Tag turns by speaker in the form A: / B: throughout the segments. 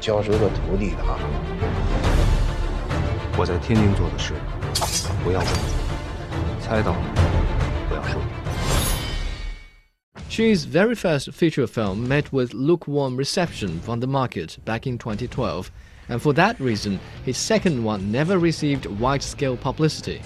A: 骄奢的徒弟的啊。
B: 我在天津做的事，不要问，猜到不要说。
C: Chi's very first feature film met with lukewarm reception from the market back in 2012, and for that reason, his second one never received wide scale publicity.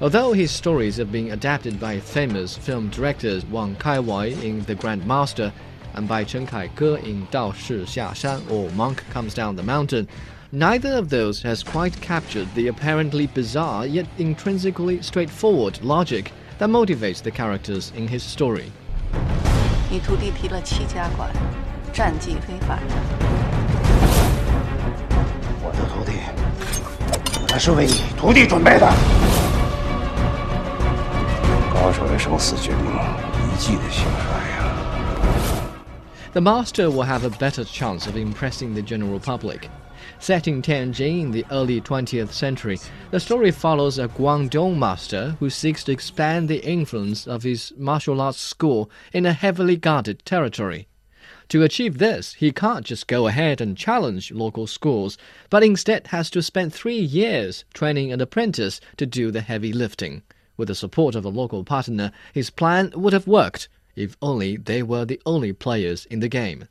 C: Although his stories have been adapted by famous film directors Wong Kar-wai in The Grandmaster and by Chen Kai-ge in Dao Shi Xia Shan or Monk Comes Down the Mountain. Neither of those has quite captured the apparently bizarre yet intrinsically straightforward logic that motivates the characters in his story.
D: 你徒弟提了七家馆，战绩非凡。
A: 我的徒弟，他是为你徒弟准备的。高手的生死决定一季的兴衰。
C: The master will have a better chance of impressing the general public. Set in Tianjin in the early 20th century, the story follows a Guangdong master who seeks to expand the influence of his martial arts school in a heavily guarded territory. To achieve this, he can't just go ahead and challenge local schools, but instead has to spend three years training an apprentice to do the heavy lifting. With the support of a local partner, his plan would have worked if only they were the only players in the game.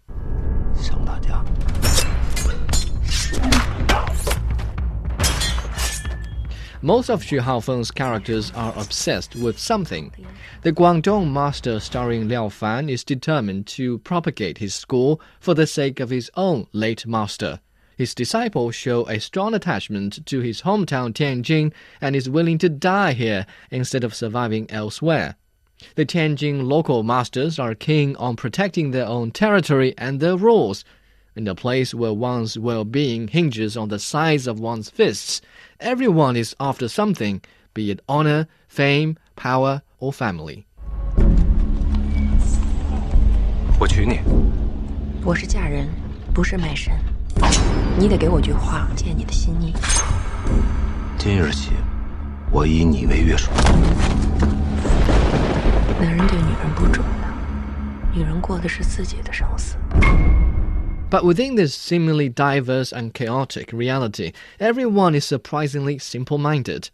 C: Most of Xu Haofeng's characters are obsessed with something. The Guangdong master starring Liao Fan is determined to propagate his school for the sake of his own late master. His disciples show a strong attachment to his hometown Tianjin and is willing to die here instead of surviving elsewhere. The Tianjin local masters are keen on protecting their own territory and their rules, in a place where one's well being hinges on the size of one's fists, everyone is after something, be it honor, fame, power, or family.
B: 我娶你。
E: 我是嫁人，不是卖身。你得给我句话，见你的心意。
B: 今日起，我以你为约束。
E: 女人过的是自己的生死。
C: but within this seemingly diverse and chaotic reality, everyone is surprisingly simple minded.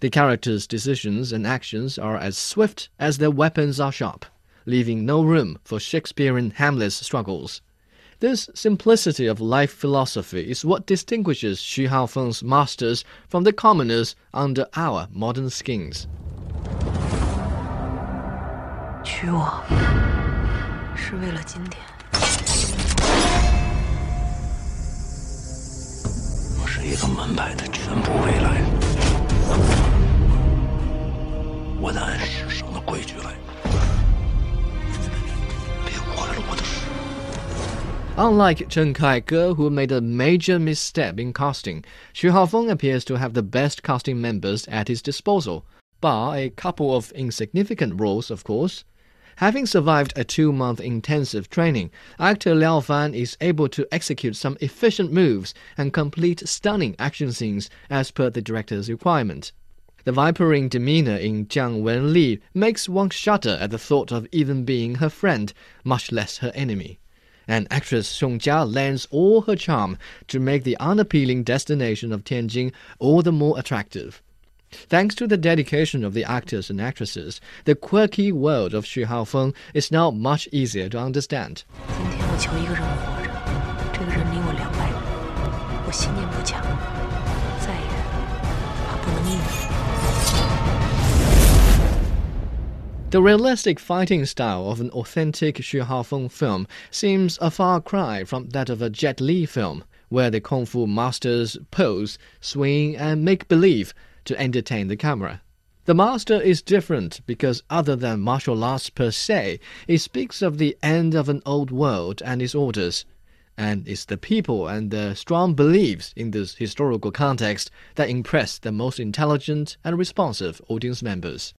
C: The characters' decisions and actions are as swift as their weapons are sharp, leaving no room for Shakespearean Hamlet's struggles. This simplicity of life philosophy is what distinguishes Xu Haofeng's masters from the commoners under our modern skins.
E: 娶我 是为了今天。
B: 一个门派的全部未来。我得按世上的规矩来，别坏了我的事。
C: Unlike Chen Kaige, who made a major misstep in casting, Xu Haofeng appears to have the best casting members at his disposal, bar a couple of insignificant roles, of course. Having survived a two month intensive training, actor Liao Fan is able to execute some efficient moves and complete stunning action scenes as per the director's requirement. The vipering demeanor in Jiang Wenli makes one shudder at the thought of even being her friend, much less her enemy. And actress Song Jia lends all her charm to make the unappealing destination of Tianjin all the more attractive. Thanks to the dedication of the actors and actresses, the quirky world of Xu Haofeng is now much easier to understand. The realistic fighting style of an authentic Xu Haofeng film seems a far cry from that of a Jet Li film, where the kung fu masters pose, swing, and make believe to entertain the camera. The Master is different because, other than martial arts per se, it speaks of the end of an old world and its orders. And it's the people and the strong beliefs in this historical context that impress the most intelligent and responsive audience members.